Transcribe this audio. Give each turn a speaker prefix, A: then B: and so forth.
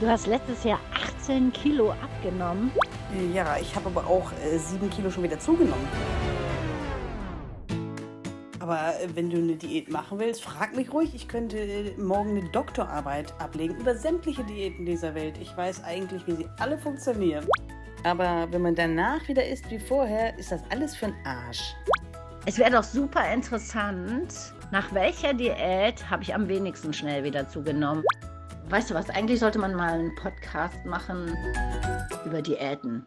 A: Du hast letztes Jahr 18 Kilo abgenommen.
B: Ja, ich habe aber auch äh, sieben Kilo schon wieder zugenommen. Aber äh, wenn du eine Diät machen willst, frag mich ruhig. Ich könnte äh, morgen eine Doktorarbeit ablegen über sämtliche Diäten dieser Welt. Ich weiß eigentlich, wie sie alle funktionieren. Aber wenn man danach wieder isst wie vorher, ist das alles für den Arsch.
A: Es wäre doch super interessant, nach welcher Diät habe ich am wenigsten schnell wieder zugenommen. Weißt du was, eigentlich sollte man mal einen Podcast machen über Diäten.